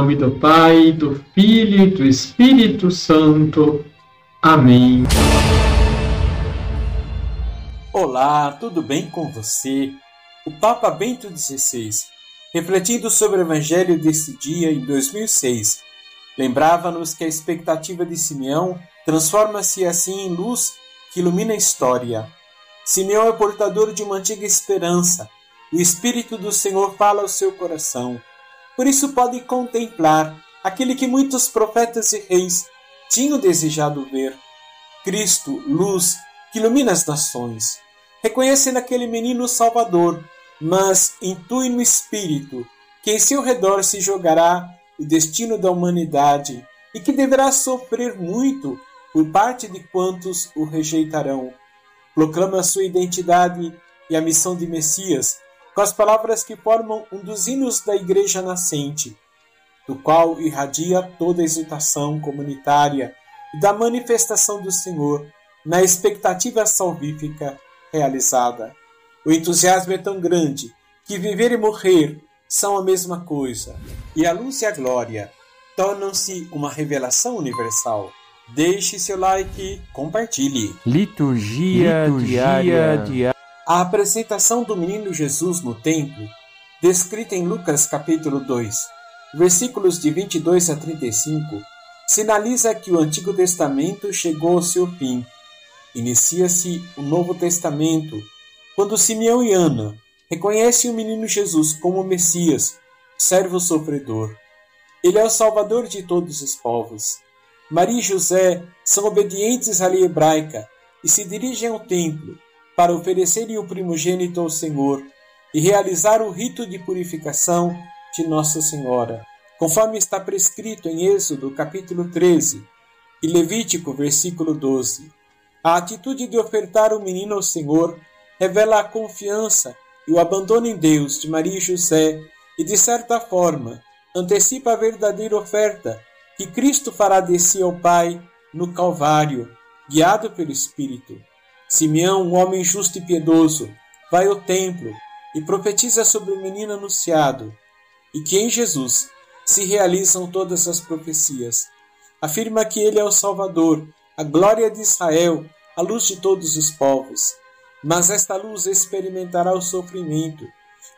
nome do Pai, do Filho e do Espírito Santo. Amém. Olá, tudo bem com você? O Papa Bento XVI, refletindo sobre o Evangelho desse dia em 2006, lembrava-nos que a expectativa de Simeão transforma-se assim em luz que ilumina a história. Simeão é portador de uma antiga esperança. O Espírito do Senhor fala ao seu coração. Por isso pode contemplar aquele que muitos profetas e reis tinham desejado ver. Cristo, luz que ilumina as nações. Reconhece naquele menino Salvador, mas intui no Espírito que em seu redor se jogará o destino da humanidade e que deverá sofrer muito por parte de quantos o rejeitarão. Proclama sua identidade e a missão de Messias com as palavras que formam um dos hinos da Igreja nascente, do qual irradia toda a exultação comunitária e da manifestação do Senhor na expectativa salvífica realizada. O entusiasmo é tão grande que viver e morrer são a mesma coisa, e a luz e a glória tornam-se uma revelação universal. Deixe seu like, compartilhe. Liturgia, Liturgia diária. A apresentação do menino Jesus no templo, descrita em Lucas capítulo 2, versículos de 22 a 35, sinaliza que o Antigo Testamento chegou ao seu fim. Inicia-se o Novo Testamento, quando Simeão e Ana reconhecem o menino Jesus como Messias, servo sofredor. Ele é o Salvador de todos os povos. Maria e José são obedientes à lei hebraica e se dirigem ao templo para oferecerem o primogênito ao Senhor e realizar o rito de purificação de Nossa Senhora, conforme está prescrito em Êxodo capítulo 13 e Levítico versículo 12. A atitude de ofertar o menino ao Senhor revela a confiança e o abandono em Deus de Maria e José e, de certa forma, antecipa a verdadeira oferta que Cristo fará de si ao Pai no Calvário, guiado pelo Espírito. Simeão, um homem justo e piedoso, vai ao templo e profetiza sobre o menino anunciado, e que em Jesus se realizam todas as profecias. Afirma que ele é o Salvador, a glória de Israel, a luz de todos os povos. Mas esta luz experimentará o sofrimento,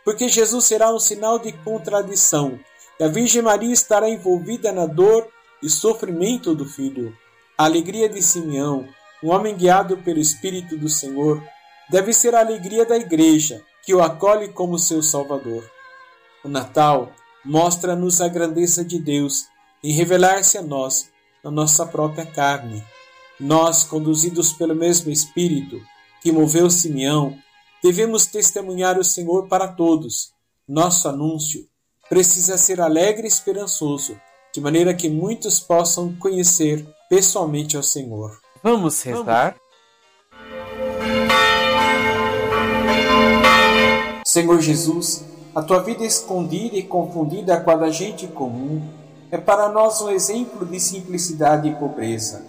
porque Jesus será um sinal de contradição e a Virgem Maria estará envolvida na dor e sofrimento do filho. A alegria de Simeão, um homem guiado pelo Espírito do Senhor, deve ser a alegria da Igreja, que o acolhe como seu Salvador. O Natal mostra-nos a grandeza de Deus em revelar-se a nós na nossa própria carne. Nós, conduzidos pelo mesmo Espírito que moveu Simeão, devemos testemunhar o Senhor para todos. Nosso anúncio precisa ser alegre e esperançoso, de maneira que muitos possam conhecer pessoalmente ao Senhor. Vamos rezar? Senhor Jesus, a tua vida escondida e confundida com a da gente comum é para nós um exemplo de simplicidade e pobreza.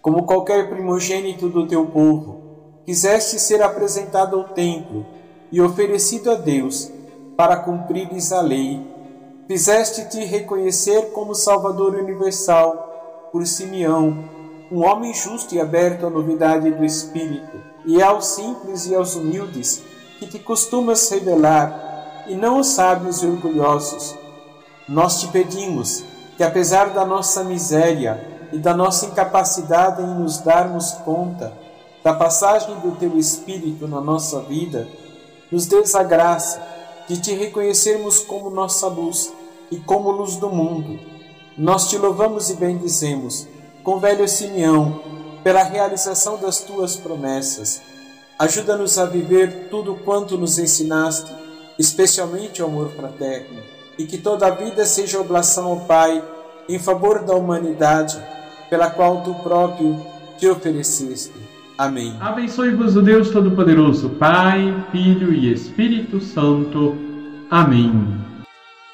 Como qualquer primogênito do teu povo, quiseste ser apresentado ao templo e oferecido a Deus para cumprires a lei. Fizeste-te reconhecer como Salvador universal por Simeão, um homem justo e aberto à novidade do Espírito, e aos simples e aos humildes que te costumas revelar, e não aos sábios e orgulhosos. Nós te pedimos que, apesar da nossa miséria e da nossa incapacidade em nos darmos conta da passagem do teu Espírito na nossa vida, nos dês a graça de te reconhecermos como nossa luz e como luz do mundo. Nós te louvamos e bendizemos, com velho Simeão, pela realização das tuas promessas. Ajuda-nos a viver tudo quanto nos ensinaste, especialmente o amor fraterno, e que toda a vida seja oblação ao Pai em favor da humanidade, pela qual tu próprio te ofereceste. Amém. Abençoe-vos o Deus Todo-Poderoso, Pai, Filho e Espírito Santo. Amém.